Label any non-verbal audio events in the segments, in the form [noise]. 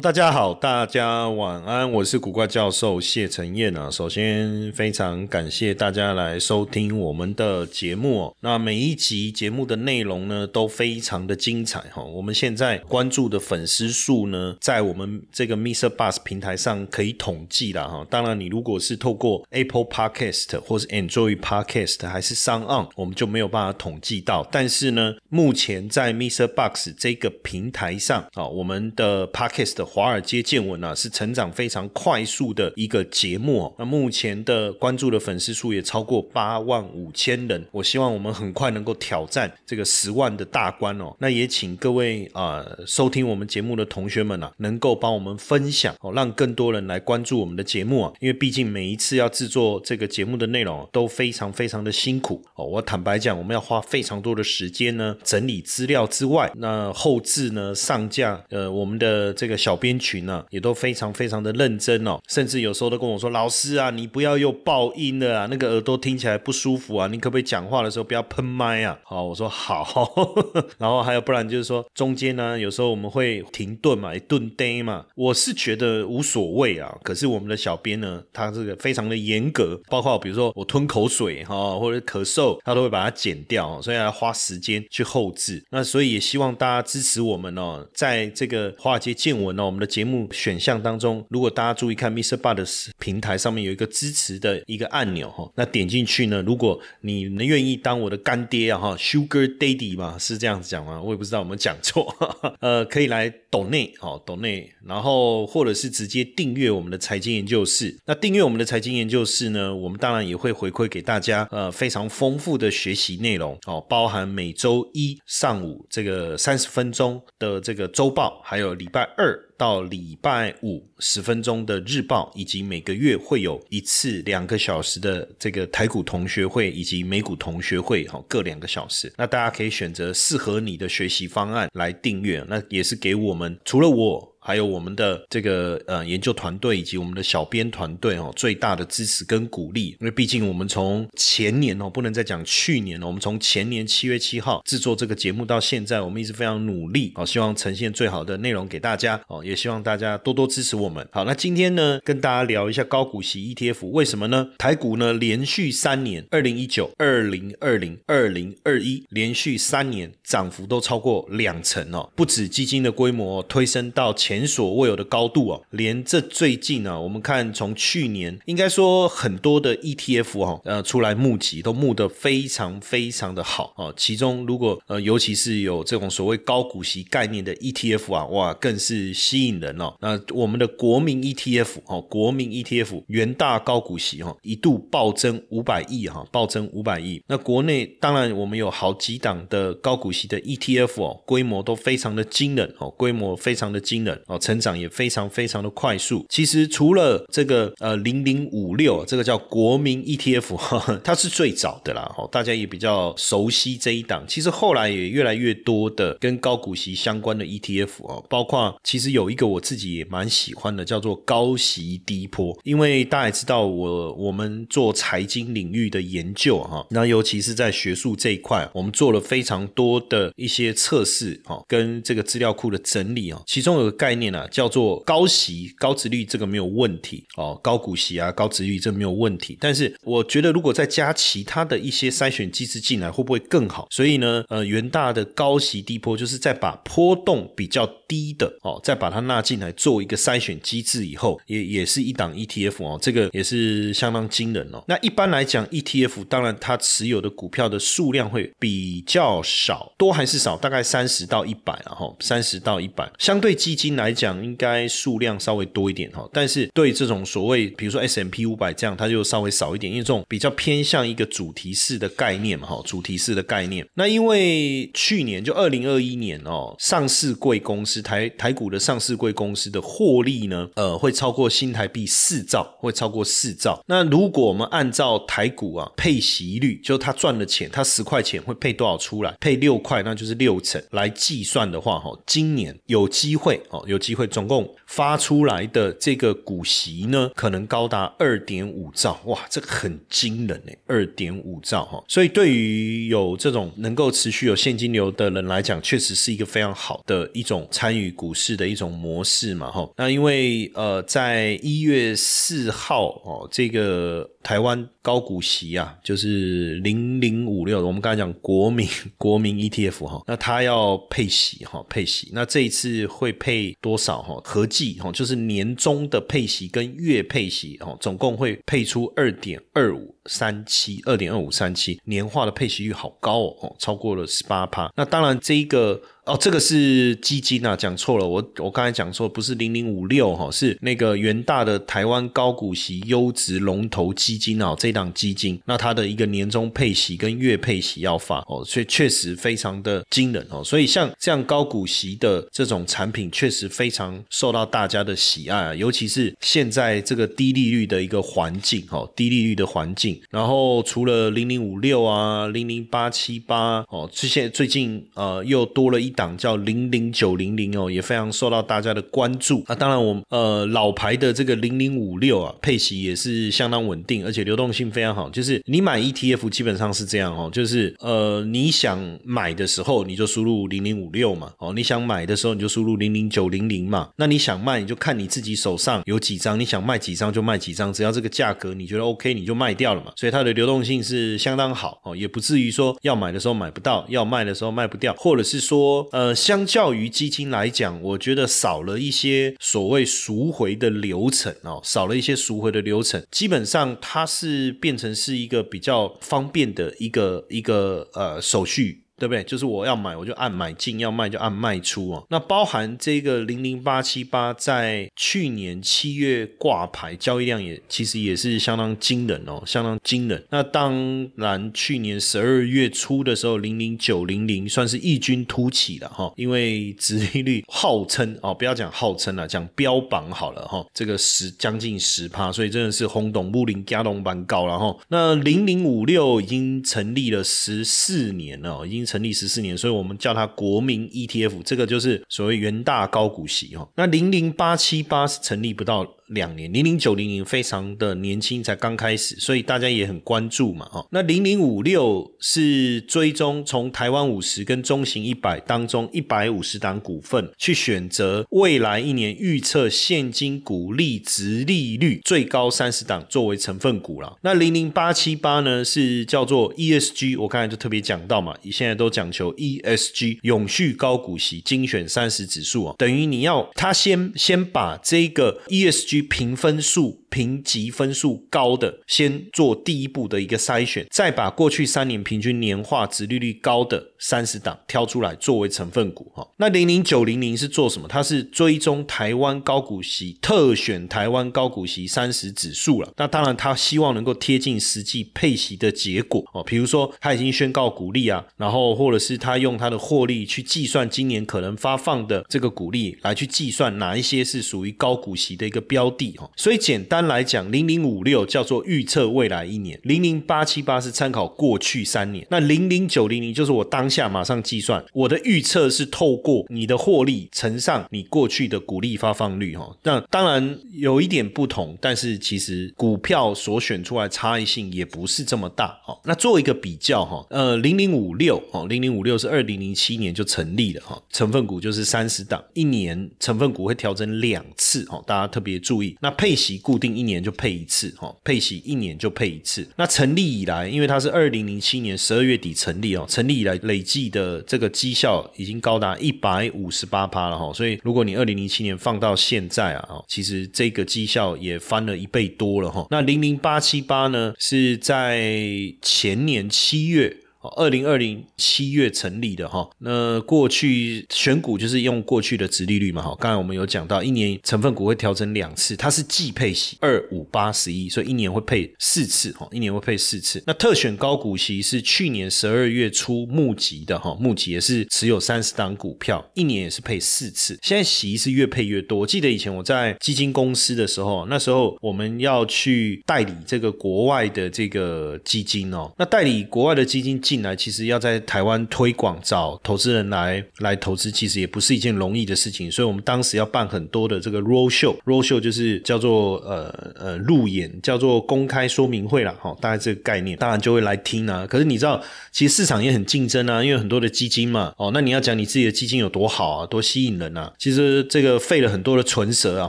大家好，大家晚安，我是古怪教授谢承彦啊。首先，非常感谢大家来收听我们的节目哦。那每一集节目的内容呢，都非常的精彩哈。我们现在关注的粉丝数呢，在我们这个 Mr. Bus 平台上可以统计了哈。当然，你如果是透过 Apple Podcast 或是 Android Podcast 还是 Sound On，我们就没有办法统计到。但是呢，目前在 Mr. Box 这个平台上啊，我们的 Podcast 的华尔街见闻啊，是成长非常快速的一个节目哦。那目前的关注的粉丝数也超过八万五千人。我希望我们很快能够挑战这个十万的大关哦。那也请各位啊，收听我们节目的同学们啊，能够帮我们分享哦，让更多人来关注我们的节目啊。因为毕竟每一次要制作这个节目的内容都非常非常的辛苦哦。我坦白讲，我们要花非常多的时间呢，整理资料之外，那后置呢，上架呃，我们的这个小。小编群呢也都非常非常的认真哦，甚至有时候都跟我说：“老师啊，你不要又爆音了啊，那个耳朵听起来不舒服啊，你可不可以讲话的时候不要喷麦啊？”好，我说好。[laughs] 然后还有不然就是说中间呢，有时候我们会停顿嘛，一顿呆嘛。我是觉得无所谓啊，可是我们的小编呢，他这个非常的严格，包括比如说我吞口水哈，或者咳嗽，他都会把它剪掉，所以要花时间去后置。那所以也希望大家支持我们哦，在这个华尔街见闻。那我们的节目选项当中，如果大家注意看，Mr. Bud 的平台上面有一个支持的一个按钮哈，那点进去呢，如果你能愿意当我的干爹啊哈，Sugar Daddy 嘛，是这样子讲吗？我也不知道有没有讲错，呃，可以来抖内哦，抖内，然后或者是直接订阅我们的财经研究室。那订阅我们的财经研究室呢，我们当然也会回馈给大家呃非常丰富的学习内容哦，包含每周一上午这个三十分钟的这个周报，还有礼拜二。到礼拜五十分钟的日报，以及每个月会有一次两个小时的这个台股同学会以及美股同学会，哈，各两个小时。那大家可以选择适合你的学习方案来订阅，那也是给我们除了我。还有我们的这个呃研究团队以及我们的小编团队哦，最大的支持跟鼓励，因为毕竟我们从前年哦，不能再讲去年了，我们从前年七月七号制作这个节目到现在，我们一直非常努力哦，希望呈现最好的内容给大家哦，也希望大家多多支持我们。好，那今天呢，跟大家聊一下高股息 ETF，为什么呢？台股呢连续三年，二零一九、二零二零、二零二一，连续三年涨幅都超过两成哦，不止基金的规模推升到前。前所未有的高度啊！连这最近啊，我们看从去年，应该说很多的 ETF 哈，呃，出来募集都募得非常非常的好啊。其中如果呃，尤其是有这种所谓高股息概念的 ETF 啊，哇，更是吸引人哦。那我们的国民 ETF 哦，国民 ETF 元大高股息哈，一度暴增五百亿哈，暴增五百亿。那国内当然我们有好几档的高股息的 ETF 哦，规模都非常的惊人哦，规模非常的惊人。哦，成长也非常非常的快速。其实除了这个呃零零五六这个叫国民 ETF，它是最早的啦。哦，大家也比较熟悉这一档。其实后来也越来越多的跟高股息相关的 ETF 哦，包括其实有一个我自己也蛮喜欢的，叫做高息低波。因为大家也知道，我我们做财经领域的研究哈，那尤其是在学术这一块，我们做了非常多的一些测试哈，跟这个资料库的整理啊，其中有个概。念念啊，叫做高息高值率，这个没有问题哦。高股息啊，高值率这没有问题。但是我觉得，如果再加其他的一些筛选机制进来，会不会更好？所以呢，呃，元大的高息低波，就是在把波动比较低的哦，再把它纳进来做一个筛选机制以后，也也是一档 ETF 哦，这个也是相当惊人哦。那一般来讲，ETF 当然它持有的股票的数量会比较少，多还是少？大概三十到一百，然后三十到一百，相对基金。来讲，应该数量稍微多一点哈，但是对这种所谓比如说 S M P 五百这样，它就稍微少一点，因为这种比较偏向一个主题式的概念嘛哈，主题式的概念。那因为去年就二零二一年哦，上市贵公司台台股的上市贵公司的获利呢，呃，会超过新台币四兆，会超过四兆。那如果我们按照台股啊配息率，就他赚的钱，他十块钱会配多少出来？配六块，那就是六成来计算的话，哈，今年有机会哦，有机会，总共发出来的这个股息呢，可能高达二点五兆，哇，这个很惊人诶，二点五兆哈。所以对于有这种能够持续有现金流的人来讲，确实是一个非常好的一种参与股市的一种模式嘛，哈。那因为呃，在一月四号哦，这个。台湾高股息啊，就是零零五六，我们刚才讲国民国民 ETF 哈，那它要配息哈，配息，那这一次会配多少哈？合计哈，就是年终的配息跟月配息哈，总共会配出二点二五三七，二点二五三七，年化的配息率好高哦，超过了十八趴。那当然这一个。哦，这个是基金啊，讲错了，我我刚才讲错，不是零零五六哈，是那个元大的台湾高股息优质龙头基金啊，这档基金，那它的一个年终配息跟月配息要发哦，所以确实非常的惊人哦，所以像这样高股息的这种产品，确实非常受到大家的喜爱啊，尤其是现在这个低利率的一个环境哦，低利率的环境，然后除了零零五六啊，零零八七八哦，这些最近呃又多了一。档叫零零九零零哦，也非常受到大家的关注啊。当然，我呃老牌的这个零零五六啊，配息也是相当稳定，而且流动性非常好。就是你买 ETF 基本上是这样哦，就是呃你想买的时候你就输入零零五六嘛，哦你想买的时候你就输入零零九零零嘛。那你想卖你就看你自己手上有几张，你想卖几张就卖几张，只要这个价格你觉得 OK 你就卖掉了嘛。所以它的流动性是相当好哦，也不至于说要买的时候买不到，要卖的时候卖不掉，或者是说。呃，相较于基金来讲，我觉得少了一些所谓赎回的流程哦，少了一些赎回的流程，基本上它是变成是一个比较方便的一个一个呃手续。对不对？就是我要买，我就按买进；要卖就按卖出啊。那包含这个零零八七八，在去年七月挂牌，交易量也其实也是相当惊人哦，相当惊人。那当然，去年十二月初的时候，零零九零零算是异军突起了哈，因为殖利率号称哦，不要讲号称了，讲标榜好了哈，这个十将近十趴，所以真的是轰动木林加隆板高了哈。那零零五六已经成立了十四年了，已经。成立十四年，所以我们叫它国民 ETF，这个就是所谓元大高股息哦。那零零八七八是成立不到。两年零零九零零非常的年轻，才刚开始，所以大家也很关注嘛，哈。那零零五六是追踪从台湾五十跟中型一百当中一百五十档股份，去选择未来一年预测现金股利值利率最高三十档作为成分股了。那零零八七八呢是叫做 ESG，我刚才就特别讲到嘛，现在都讲求 ESG 永续高股息精选三十指数啊，等于你要他先先把这个 ESG。评分数、评级分数高的，先做第一步的一个筛选，再把过去三年平均年化值利率高的三十档挑出来作为成分股哈。那零零九零零是做什么？它是追踪台湾高股息特选台湾高股息三十指数了。那当然，他希望能够贴近实际配息的结果哦。比如说，他已经宣告股利啊，然后或者是他用他的获利去计算今年可能发放的这个股利，来去计算哪一些是属于高股息的一个标。的哈，所以简单来讲，零零五六叫做预测未来一年，零零八七八是参考过去三年，那零零九零零就是我当下马上计算，我的预测是透过你的获利乘上你过去的股利发放率哈。那当然有一点不同，但是其实股票所选出来差异性也不是这么大哈。那做一个比较哈，呃，零零五六哦，零零五六是二零零七年就成立的哈，成分股就是三十档，一年成分股会调整两次哦，大家特别注。注意，那配息固定一年就配一次，哈，配息一年就配一次。那成立以来，因为它是二零零七年十二月底成立哦，成立以来累累计的这个绩效已经高达一百五十八趴了哈。所以如果你二零零七年放到现在啊，其实这个绩效也翻了一倍多了哈。那零零八七八呢，是在前年七月。二零二零七月成立的哈。那过去选股就是用过去的殖利率嘛哈。刚才我们有讲到，一年成分股会调整两次，它是季配息二五八十一，所以一年会配四次哈，一年会配四次。那特选高股息是去年十二月初募集的哈，募集也是持有三十档股票，一年也是配四次。现在息是越配越多。我记得以前我在基金公司的时候，那时候我们要去代理这个国外的这个基金哦，那代理国外的基金进来，其实要在台湾推广找投资人来来投资，其实也不是一件容易的事情。所以我们当时要办很多的这个 roll show，roll show 就是叫做呃呃路演，叫做公开说明会啦，哈，大概这个概念，当然就会来听啊。可是你知道，其实市场也很竞争啊，因为很多的基金嘛，哦，那你要讲你自己的基金有多好啊，多吸引人啊，其实这个费了很多的唇舌啊，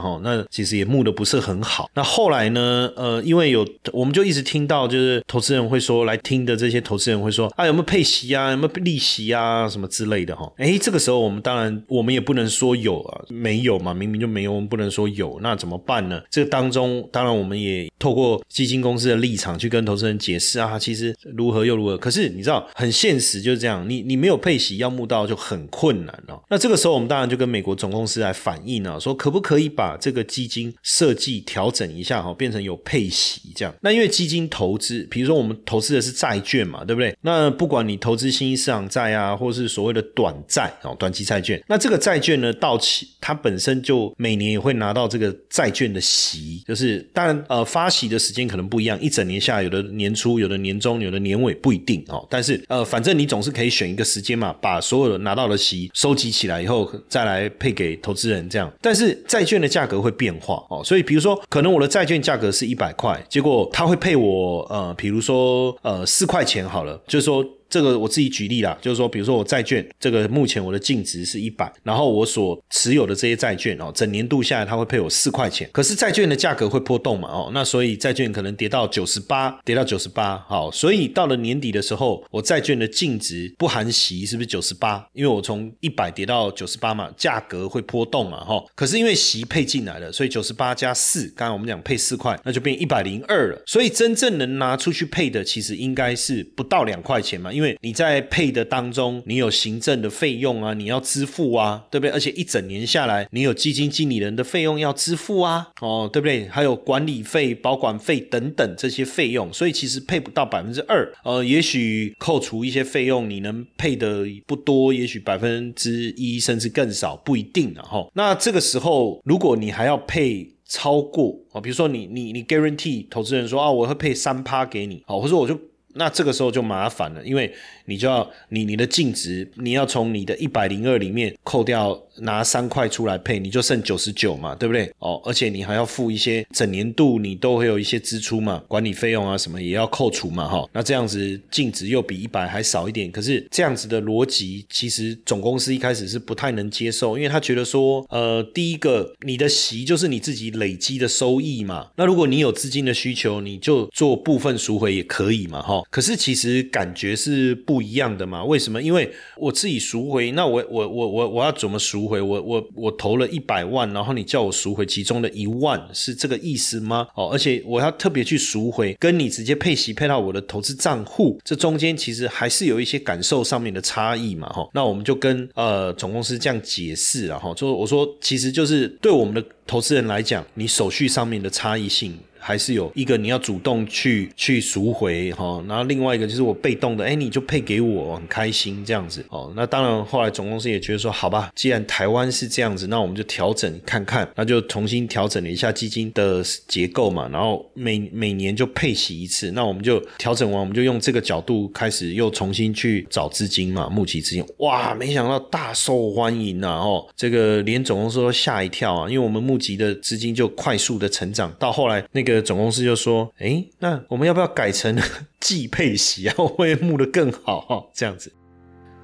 哈，那其实也募的不是很好。那后来呢，呃，因为有我们就一直听到，就是投资人会说来听的这些投资人会说啊，有没有配息啊，有没有利息啊，什么之类的哈。哎，这个时候我们当然我们也不能说有啊，没有嘛，明明就没有，我们不能说有，那怎么办呢？这个当中当然我们也透过基金公司的立场去跟投资人解释啊，其实如何又如何。可是你知道很现实就是这样，你你没有配息要募到就很困难哦。那这个时候我们当然就跟美国总公司来反映了，说可不可以把这个基金设计调整一下哈，变成有配息这样。那因为基金投资，比如说我们投资的是债券嘛，对不对？那那不管你投资新兴市场债啊，或是所谓的短债哦，短期债券，那这个债券呢到期，它本身就每年也会拿到这个债券的息，就是当然呃发息的时间可能不一样，一整年下来，有的年初，有的年中，有的年尾不一定哦。但是呃，反正你总是可以选一个时间嘛，把所有的拿到的息收集起来以后，再来配给投资人这样。但是债券的价格会变化哦，所以比如说可能我的债券价格是一百块，结果他会配我呃，比如说呃四块钱好了，就是说。这个我自己举例啦，就是说，比如说我债券这个目前我的净值是一百，然后我所持有的这些债券哦，整年度下来它会配我四块钱。可是债券的价格会波动嘛，哦，那所以债券可能跌到九十八，跌到九十八，好，所以到了年底的时候，我债券的净值不含息是不是九十八？因为我从一百跌到九十八嘛，价格会波动嘛，哈。可是因为息配进来了，所以九十八加四，刚刚我们讲配四块，那就变一百零二了。所以真正能拿出去配的，其实应该是不到两块钱嘛，因因为你在配的当中，你有行政的费用啊，你要支付啊，对不对？而且一整年下来，你有基金经理人的费用要支付啊，哦，对不对？还有管理费、保管费等等这些费用，所以其实配不到百分之二，呃，也许扣除一些费用，你能配的不多，也许百分之一甚至更少，不一定的哈。那这个时候，如果你还要配超过啊，比如说你你你 guarantee 投资人说啊，我会配三趴给你，好，或者我就。那这个时候就麻烦了，因为你就要你你的净值，你要从你的一百零二里面扣掉。拿三块出来配，你就剩九十九嘛，对不对？哦，而且你还要付一些整年度你都会有一些支出嘛，管理费用啊什么也要扣除嘛，哈。那这样子净值又比一百还少一点，可是这样子的逻辑，其实总公司一开始是不太能接受，因为他觉得说，呃，第一个你的息就是你自己累积的收益嘛，那如果你有资金的需求，你就做部分赎回也可以嘛，哈。可是其实感觉是不一样的嘛，为什么？因为我自己赎回，那我我我我我要怎么赎？回我我我投了一百万，然后你叫我赎回其中的一万，是这个意思吗？哦，而且我要特别去赎回，跟你直接配息配到我的投资账户，这中间其实还是有一些感受上面的差异嘛，哈。那我们就跟呃总公司这样解释了哈，就我说其实就是对我们的投资人来讲，你手续上面的差异性。还是有一个你要主动去去赎回哈，然后另外一个就是我被动的，哎，你就配给我，很开心这样子哦。那当然后来总公司也觉得说，好吧，既然台湾是这样子，那我们就调整看看，那就重新调整了一下基金的结构嘛，然后每每年就配息一次，那我们就调整完，我们就用这个角度开始又重新去找资金嘛，募集资金。哇，没想到大受欢迎呐哦，这个连总公司都吓一跳啊，因为我们募集的资金就快速的成长，到后来那个。总公司就说：“哎，那我们要不要改成 [laughs] 季配息啊？[laughs] 会募的更好，这样子。”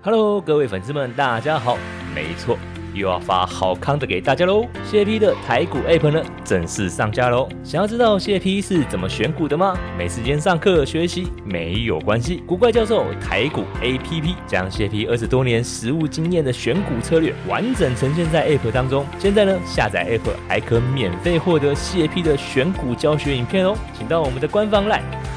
Hello，各位粉丝们，大家好，没错。又要发好康的给大家喽！谢 P 的台股 App 呢正式上架喽！想要知道谢 P 是怎么选股的吗？没时间上课学习没有关系，古怪教授台股 APP 将谢 P 二十多年实务经验的选股策略完整呈现在 App 当中。现在呢，下载 App 还可免费获得谢 P 的选股教学影片哦！请到我们的官方 LINE。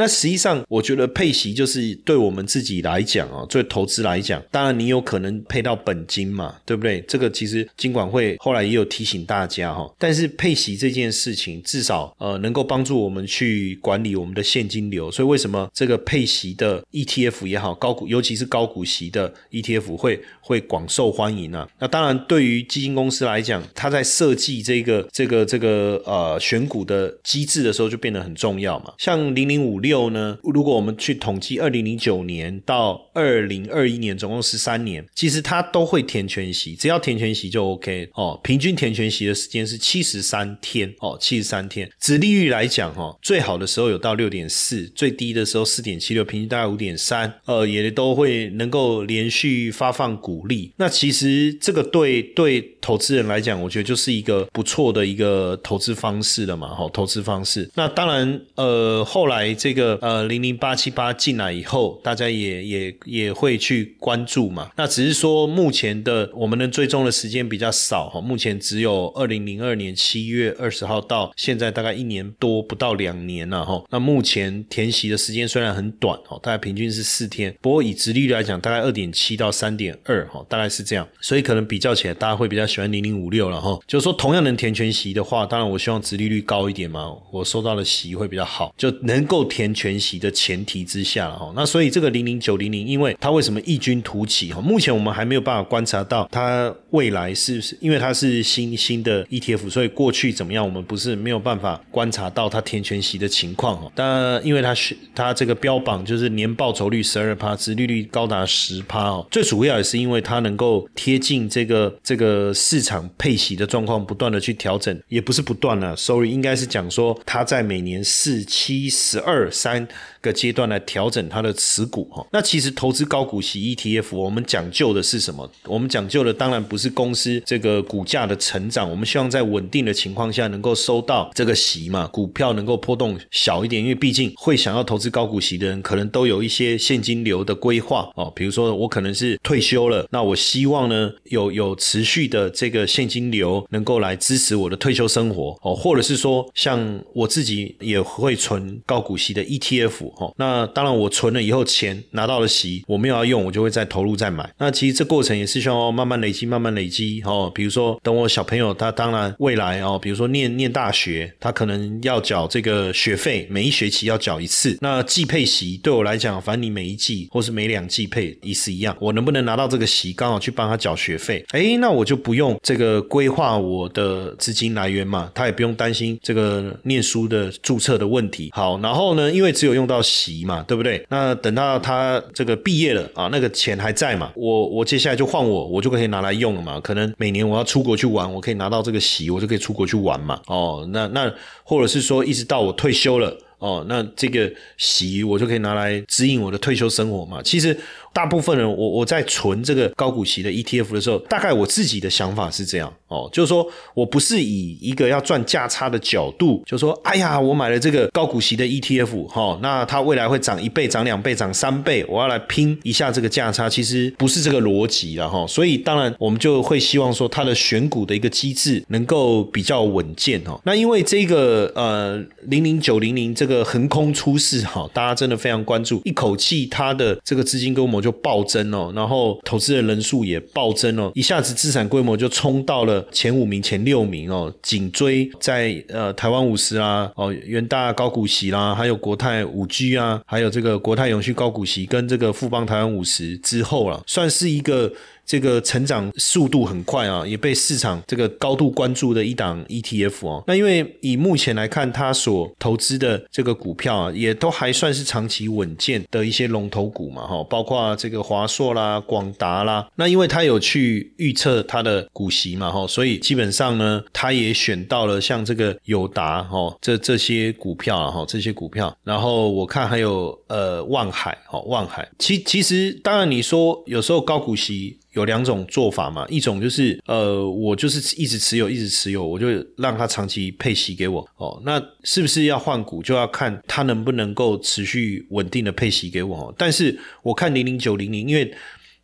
那实际上，我觉得配息就是对我们自己来讲啊，对投资来讲，当然你有可能配到本金嘛，对不对？这个其实金管会后来也有提醒大家哈。但是配息这件事情，至少呃能够帮助我们去管理我们的现金流。所以为什么这个配息的 ETF 也好，高股尤其是高股息的 ETF 会会广受欢迎呢？那当然，对于基金公司来讲，它在设计这个这个这个呃选股的机制的时候，就变得很重要嘛。像零零五六。六呢？如果我们去统计二零零九年到二零二一年，总共十三年，其实它都会填全息，只要填全息就 OK 哦。平均填全息的时间是七十三天哦，七十三天。指利率来讲哦，最好的时候有到六点四，最低的时候四点七六，平均大概五点三，呃，也都会能够连续发放股利。那其实这个对对投资人来讲，我觉得就是一个不错的一个投资方式了嘛，哈，投资方式。那当然，呃，后来这个。个呃零零八七八进来以后，大家也也也会去关注嘛。那只是说目前的我们的追踪的时间比较少哈，目前只有二零零二年七月二十号到现在大概一年多不到两年了哈。那目前填息的时间虽然很短哦，大概平均是四天，不过以直利率来讲，大概二点七到三点二哈，大概是这样。所以可能比较起来，大家会比较喜欢零零五六了哈。就是说同样能填全息的话，当然我希望直利率高一点嘛，我收到的息会比较好，就能够填。全息的前提之下了哈，那所以这个零零九零零，因为它为什么异军突起哈？目前我们还没有办法观察到它未来是不是，因为它是新新的 ETF，所以过去怎么样，我们不是没有办法观察到它填全息的情况哈。但因为它是它这个标榜就是年报酬率十二趴，殖利率高达十趴哦，最主要也是因为它能够贴近这个这个市场配息的状况，不断的去调整，也不是不断了，sorry，应该是讲说它在每年四七十二。三个阶段来调整它的持股哈，那其实投资高股息 ETF，我们讲究的是什么？我们讲究的当然不是公司这个股价的成长，我们希望在稳定的情况下能够收到这个息嘛，股票能够波动小一点，因为毕竟会想要投资高股息的人，可能都有一些现金流的规划哦，比如说我可能是退休了，那我希望呢有有持续的这个现金流能够来支持我的退休生活哦，或者是说像我自己也会存高股息的。ETF 哈，那当然我存了以后钱拿到了息，我没有要用，我就会再投入再买。那其实这过程也是需要慢慢累积，慢慢累积哦。比如说等我小朋友他当然未来哦，比如说念念大学，他可能要缴这个学费，每一学期要缴一次。那季配息对我来讲，反正你每一季或是每两季配意思一样，我能不能拿到这个息，刚好去帮他缴学费？哎，那我就不用这个规划我的资金来源嘛，他也不用担心这个念书的注册的问题。好，然后呢？因为只有用到习嘛，对不对？那等到他这个毕业了啊，那个钱还在嘛？我我接下来就换我，我就可以拿来用了嘛。可能每年我要出国去玩，我可以拿到这个习，我就可以出国去玩嘛。哦，那那或者是说，一直到我退休了哦，那这个席我就可以拿来指引我的退休生活嘛。其实。大部分人，我我在存这个高股息的 ETF 的时候，大概我自己的想法是这样哦，就是说我不是以一个要赚价差的角度，就说哎呀，我买了这个高股息的 ETF 哈，那它未来会涨一倍、涨两倍、涨三倍，我要来拼一下这个价差，其实不是这个逻辑了哈。所以当然我们就会希望说，它的选股的一个机制能够比较稳健哈。那因为这个呃零零九零零这个横空出世哈，大家真的非常关注，一口气它的这个资金规模。就暴增哦，然后投资的人数也暴增哦，一下子资产规模就冲到了前五名、前六名哦，紧追在呃台湾五十啊，哦元大高股息啦，还有国泰五 G 啊，还有这个国泰永续高股息跟这个富邦台湾五十之后了，算是一个。这个成长速度很快啊，也被市场这个高度关注的一档 ETF 哦。那因为以目前来看，它所投资的这个股票啊，也都还算是长期稳健的一些龙头股嘛，哈，包括这个华硕啦、广达啦。那因为它有去预测它的股息嘛，哈，所以基本上呢，它也选到了像这个友达哈，这这些股票啊，哈，这些股票。然后我看还有呃万海，哦，万海。其其实当然你说有时候高股息。有两种做法嘛，一种就是呃，我就是一直持有，一直持有，我就让它长期配息给我哦。那是不是要换股，就要看它能不能够持续稳定的配息给我。但是我看零零九零零，因为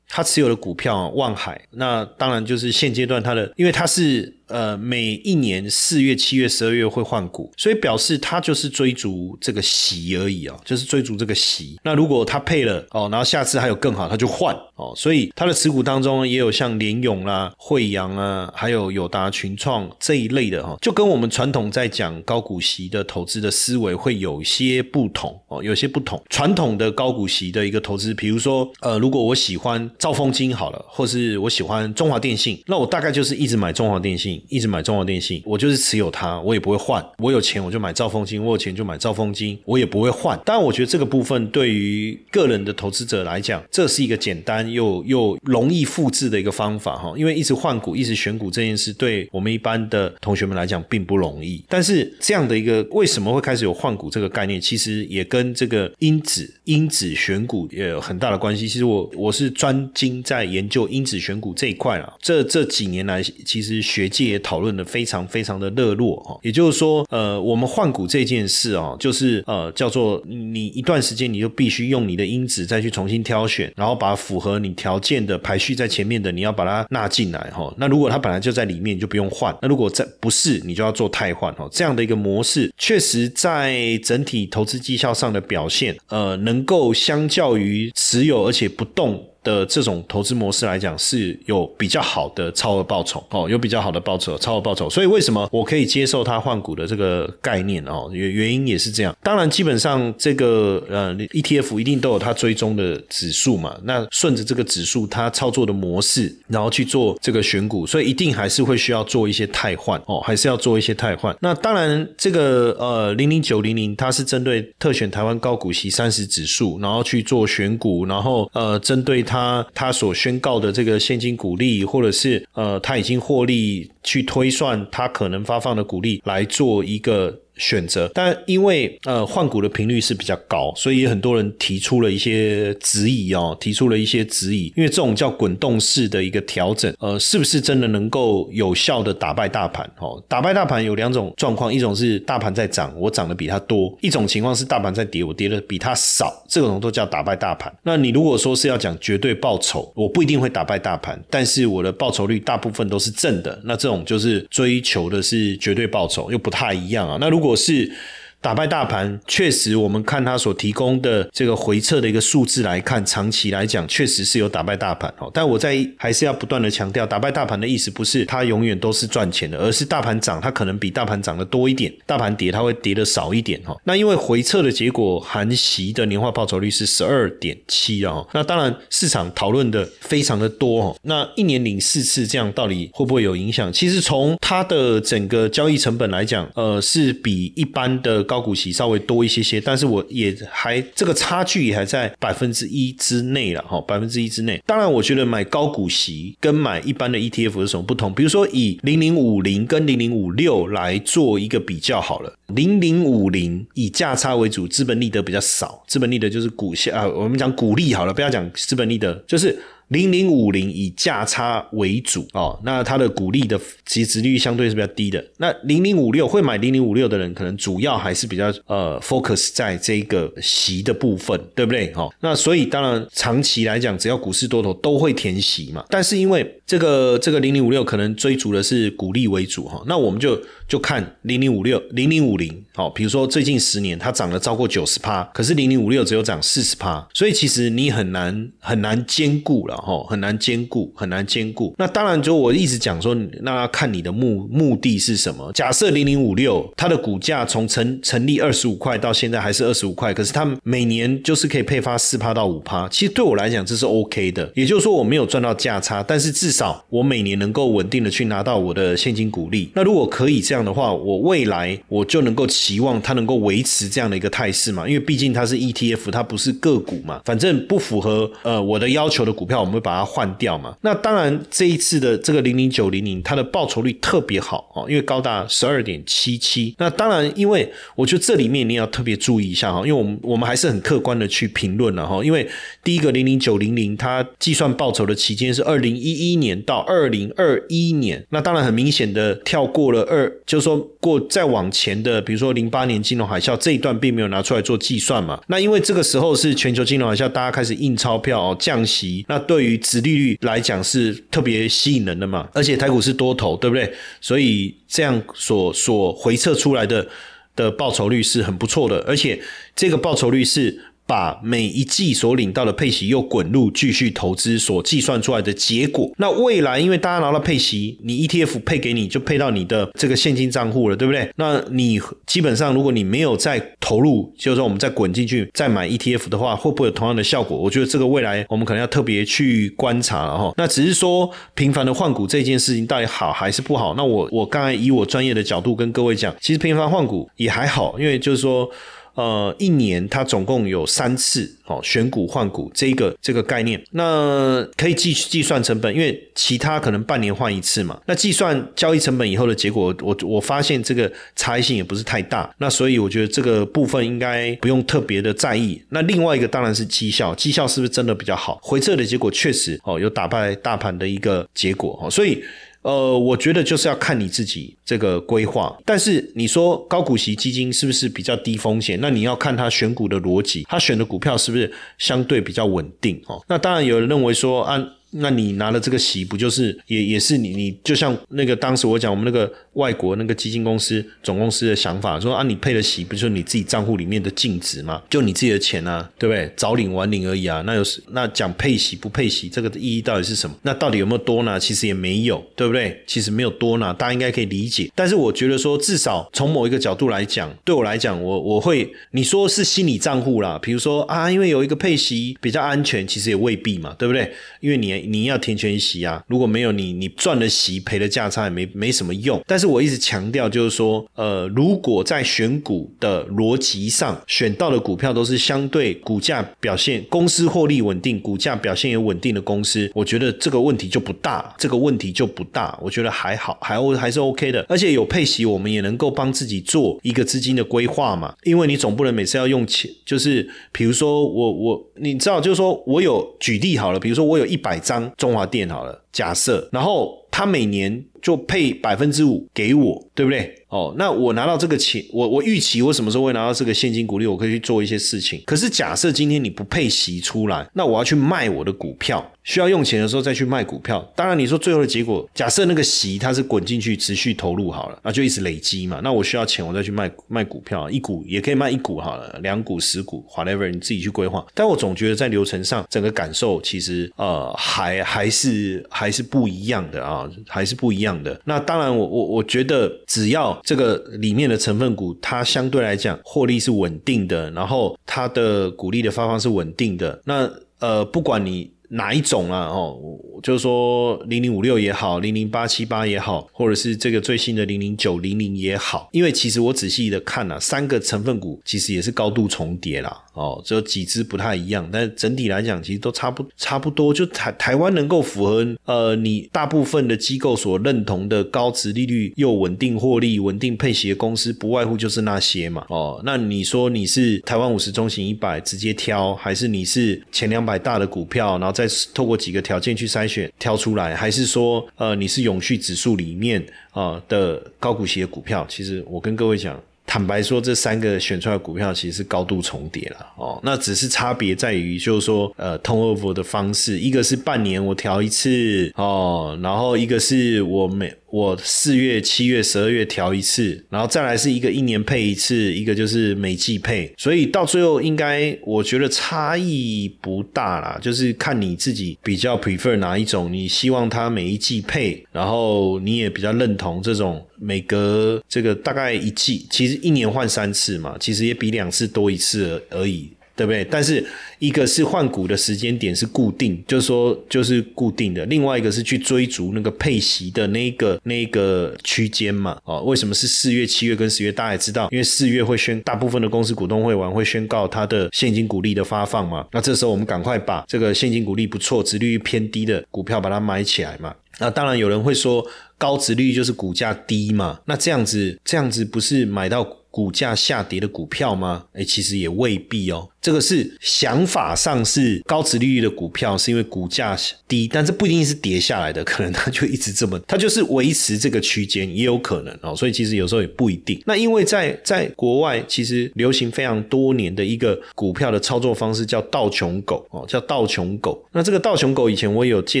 它持有的股票望海，那当然就是现阶段它的，因为它是。呃，每一年四月、七月、十二月会换股，所以表示他就是追逐这个息而已啊，就是追逐这个息。那如果他配了哦，然后下次还有更好，他就换哦。所以他的持股当中也有像联勇啦、惠阳啊，还有友达、群创这一类的哈，就跟我们传统在讲高股息的投资的思维会有些不同哦，有些不同。传统的高股息的一个投资，比如说呃，如果我喜欢兆丰金好了，或是我喜欢中华电信，那我大概就是一直买中华电信。一直买中华电信，我就是持有它，我也不会换。我有钱我就买兆丰金，我有钱就买兆丰金，我也不会换。当然，我觉得这个部分对于个人的投资者来讲，这是一个简单又又容易复制的一个方法哈。因为一直换股、一直选股这件事，对我们一般的同学们来讲并不容易。但是这样的一个为什么会开始有换股这个概念，其实也跟这个因子因子选股也有很大的关系。其实我我是专精在研究因子选股这一块啊。这这几年来，其实学界。也讨论的非常非常的热络哈，也就是说，呃，我们换股这件事啊，就是呃，叫做你一段时间你就必须用你的因子再去重新挑选，然后把符合你条件的排序在前面的，你要把它纳进来哈。那如果它本来就在里面，就不用换。那如果在不是，你就要做汰换哈。这样的一个模式，确实在整体投资绩效上的表现，呃，能够相较于持有而且不动。的这种投资模式来讲，是有比较好的超额报酬哦，有比较好的报酬，超额报酬。所以为什么我可以接受它换股的这个概念哦？原原因也是这样。当然，基本上这个呃 ETF 一定都有它追踪的指数嘛。那顺着这个指数，它操作的模式，然后去做这个选股，所以一定还是会需要做一些汰换哦，还是要做一些汰换。那当然，这个呃零零九零零，它是针对特选台湾高股息三十指数，然后去做选股，然后呃针对它。他他所宣告的这个现金股利，或者是呃他已经获利，去推算他可能发放的股利来做一个。选择，但因为呃换股的频率是比较高，所以很多人提出了一些质疑哦，提出了一些质疑，因为这种叫滚动式的一个调整，呃，是不是真的能够有效的打败大盘？哦，打败大盘有两种状况，一种是大盘在涨，我涨的比它多；一种情况是大盘在跌，我跌的比它少，这种都叫打败大盘。那你如果说是要讲绝对报酬，我不一定会打败大盘，但是我的报酬率大部分都是正的，那这种就是追求的是绝对报酬，又不太一样啊。那如果果是。打败大盘，确实，我们看它所提供的这个回撤的一个数字来看，长期来讲确实是有打败大盘哦。但我在还是要不断的强调，打败大盘的意思不是它永远都是赚钱的，而是大盘涨，它可能比大盘涨的多一点；大盘跌，它会跌的少一点哈。那因为回撤的结果，含息的年化报酬率是十二点七啊。那当然市场讨论的非常的多哦。那一年领四次，这样到底会不会有影响？其实从它的整个交易成本来讲，呃，是比一般的高。高股息稍微多一些些，但是我也还这个差距也还在百分之一之内了哈，百分之一之内。当然，我觉得买高股息跟买一般的 ETF 有什么不同？比如说以零零五零跟零零五六来做一个比较好了。零零五零以价差为主，资本利得比较少，资本利得就是股息啊，我们讲股利好了，不要讲资本利得，就是。零零五零以价差为主哦，那它的股利的其值率相对是比较低的。那零零五六会买零零五六的人，可能主要还是比较呃 focus 在这个息的部分，对不对？哈，那所以当然长期来讲，只要股市多头都会填息嘛。但是因为这个这个零零五六可能追逐的是股利为主哈，那我们就就看零零五六零零五零好，比如说最近十年它涨了超过九十趴，可是零零五六只有涨四十趴，所以其实你很难很难兼顾了。哦，很难兼顾，很难兼顾。那当然，就我一直讲说，那要看你的目目的是什么。假设零零五六它的股价从成成立二十五块到现在还是二十五块，可是它每年就是可以配发四趴到五趴。其实对我来讲，这是 OK 的。也就是说，我没有赚到价差，但是至少我每年能够稳定的去拿到我的现金股利。那如果可以这样的话，我未来我就能够期望它能够维持这样的一个态势嘛？因为毕竟它是 ETF，它不是个股嘛。反正不符合呃我的要求的股票。我们会把它换掉嘛。那当然这一次的这个零零九零零，它的报酬率特别好哦，因为高达十二点七七。那当然，因为我觉得这里面你要特别注意一下哈，因为我们我们还是很客观的去评论了哈。因为第一个零零九零零，它计算报酬的期间是二零一一年到二零二一年，那当然很明显的跳过了二，就是说过再往前的，比如说零八年金融海啸这一段并没有拿出来做计算嘛。那因为这个时候是全球金融海啸，大家开始印钞票哦，降息，那对对于殖利率来讲是特别吸引人的嘛，而且台股是多头，对不对？所以这样所所回测出来的的报酬率是很不错的，而且这个报酬率是。把每一季所领到的配息又滚入继续投资所计算出来的结果。那未来因为大家拿到配息，你 ETF 配给你就配到你的这个现金账户了，对不对？那你基本上如果你没有再投入，就是说我们再滚进去再买 ETF 的话，会不会有同样的效果？我觉得这个未来我们可能要特别去观察了哈。那只是说频繁的换股这件事情到底好还是不好？那我我刚才以我专业的角度跟各位讲，其实频繁换股也还好，因为就是说。呃，一年它总共有三次哦，选股换股这个这个概念，那可以计计算成本，因为其他可能半年换一次嘛。那计算交易成本以后的结果，我我发现这个差异性也不是太大，那所以我觉得这个部分应该不用特别的在意。那另外一个当然是绩效，绩效是不是真的比较好？回测的结果确实哦，有打败大盘的一个结果哦，所以。呃，我觉得就是要看你自己这个规划，但是你说高股息基金是不是比较低风险？那你要看他选股的逻辑，他选的股票是不是相对比较稳定哦？那当然有人认为说按。那你拿了这个息，不就是也也是你你就像那个当时我讲我们那个外国那个基金公司总公司的想法，说啊你配了息，不就是你自己账户里面的净值吗？就你自己的钱啊，对不对？早领晚领而已啊。那有那讲配息不配息，这个意义到底是什么？那到底有没有多呢？其实也没有，对不对？其实没有多呢，大家应该可以理解。但是我觉得说，至少从某一个角度来讲，对我来讲，我我会你说是心理账户啦，比如说啊，因为有一个配息比较安全，其实也未必嘛，对不对？因为你。你要填全息啊！如果没有你，你赚了息赔了价差也没没什么用。但是我一直强调，就是说，呃，如果在选股的逻辑上，选到的股票都是相对股价表现、公司获利稳定、股价表现也稳定的公司，我觉得这个问题就不大，这个问题就不大。我觉得还好，还还是 OK 的。而且有配息，我们也能够帮自己做一个资金的规划嘛。因为你总不能每次要用钱，就是比如说我我你知道，就是说我有举例好了，比如说我有一百。张中华电好了，假设，然后他每年就配百分之五给我，对不对？哦，那我拿到这个钱，我我预期我什么时候会拿到这个现金股利，我可以去做一些事情。可是假设今天你不配息出来，那我要去卖我的股票。需要用钱的时候再去卖股票，当然你说最后的结果，假设那个息它是滚进去持续投入好了，那就一直累积嘛。那我需要钱，我再去卖卖股票，一股也可以卖一股好了，两股十股，whatever，你自己去规划。但我总觉得在流程上，整个感受其实呃还还是还是不一样的啊，还是不一样的。那当然，我我我觉得只要这个里面的成分股它相对来讲获利是稳定的，然后它的股利的发放是稳定的，那呃不管你。哪一种啊？哦，就是说零零五六也好，零零八七八也好，或者是这个最新的零零九零零也好，因为其实我仔细的看了，三个成分股其实也是高度重叠啦。哦，只有几只不太一样，但整体来讲，其实都差不差不多。就台台湾能够符合呃，你大部分的机构所认同的高值利率又稳定获利、稳定配息的公司，不外乎就是那些嘛。哦，那你说你是台湾五十中型一百直接挑，还是你是前两百大的股票，然后再透过几个条件去筛选挑出来，还是说呃你是永续指数里面啊的高股息的股票？其实我跟各位讲。坦白说，这三个选出来的股票其实是高度重叠了哦。那只是差别在于，就是说，呃，通 over 的方式，一个是半年我调一次哦，然后一个是我每我四月、七月、十二月调一次，然后再来是一个一年配一次，一个就是每季配。所以到最后，应该我觉得差异不大啦，就是看你自己比较 prefer 哪一种，你希望它每一季配，然后你也比较认同这种。每隔这个大概一季，其实一年换三次嘛，其实也比两次多一次而已。对不对？但是一个是换股的时间点是固定，就是说就是固定的；另外一个是去追逐那个配息的那个那个区间嘛。哦，为什么是四月、七月跟十月？大家也知道，因为四月会宣，大部分的公司股东会完会宣告它的现金股利的发放嘛。那这时候我们赶快把这个现金股利不错、值率偏低的股票把它买起来嘛。那当然有人会说，高值率就是股价低嘛。那这样子，这样子不是买到股价下跌的股票吗？哎，其实也未必哦。这个是想法上是高值利率的股票，是因为股价低，但这不一定是跌下来的，可能它就一直这么，它就是维持这个区间也有可能哦。所以其实有时候也不一定。[laughs] 那因为在在国外，其实流行非常多年的一个股票的操作方式叫道琼狗哦，叫道琼狗。那这个道琼狗以前我也有介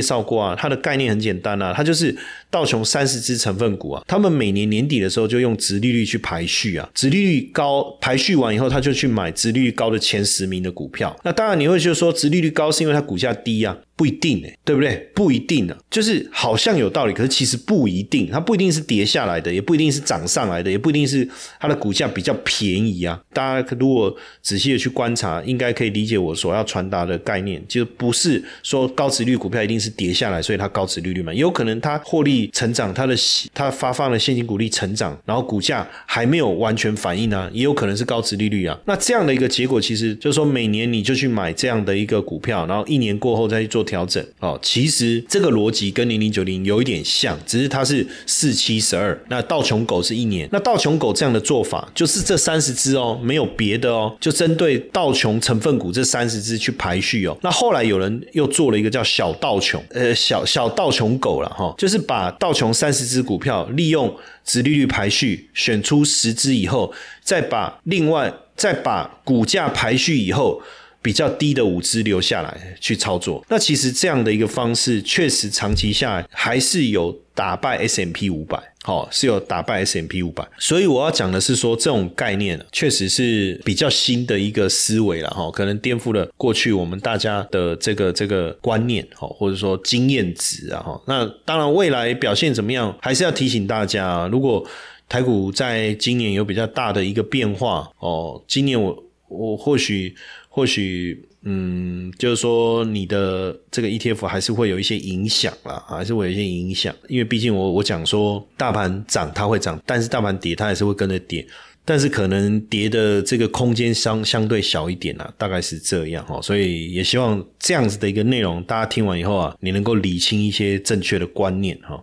绍过啊，它的概念很简单啊，它就是道琼三十只成分股啊，他们每年年底的时候就用值利率去排序啊，值利率高排序完以后，他就去买值利率高的前十。实名的股票，那当然你会就说，殖利率高是因为它股价低啊。不一定诶，对不对？不一定呢，就是好像有道理，可是其实不一定。它不一定是跌下来的，也不一定是涨上来的，也不一定是它的股价比较便宜啊。大家如果仔细的去观察，应该可以理解我所要传达的概念，就不是说高值率股票一定是跌下来，所以它高值利率嘛。有可能它获利成长，它的它发放的现金股利成长，然后股价还没有完全反应啊，也有可能是高值利率啊。那这样的一个结果，其实就是说每年你就去买这样的一个股票，然后一年过后再去做。调整哦，其实这个逻辑跟零零九零有一点像，只是它是四七十二，那道琼狗是一年，那道琼狗这样的做法就是这三十只哦，没有别的哦，就针对道琼成分股这三十只去排序哦。那后来有人又做了一个叫小道琼，呃，小小道琼狗了哈，就是把道琼三十只股票利用殖利率排序选出十支以后，再把另外再把股价排序以后。比较低的五只留下来去操作，那其实这样的一个方式，确实长期下来还是有打败 S M P 五百，好是有打败 S M P 五百。所以我要讲的是说，这种概念确实是比较新的一个思维了哈，可能颠覆了过去我们大家的这个这个观念哈，或者说经验值啊哈。那当然未来表现怎么样，还是要提醒大家，如果台股在今年有比较大的一个变化哦，今年我我或许。或许，嗯，就是说你的这个 ETF 还是会有一些影响啦，还是会有一些影响，因为毕竟我我讲说大盘涨它会涨，但是大盘跌它还是会跟着跌，但是可能跌的这个空间相相对小一点啦，大概是这样哈，所以也希望这样子的一个内容，大家听完以后啊，你能够理清一些正确的观念哈。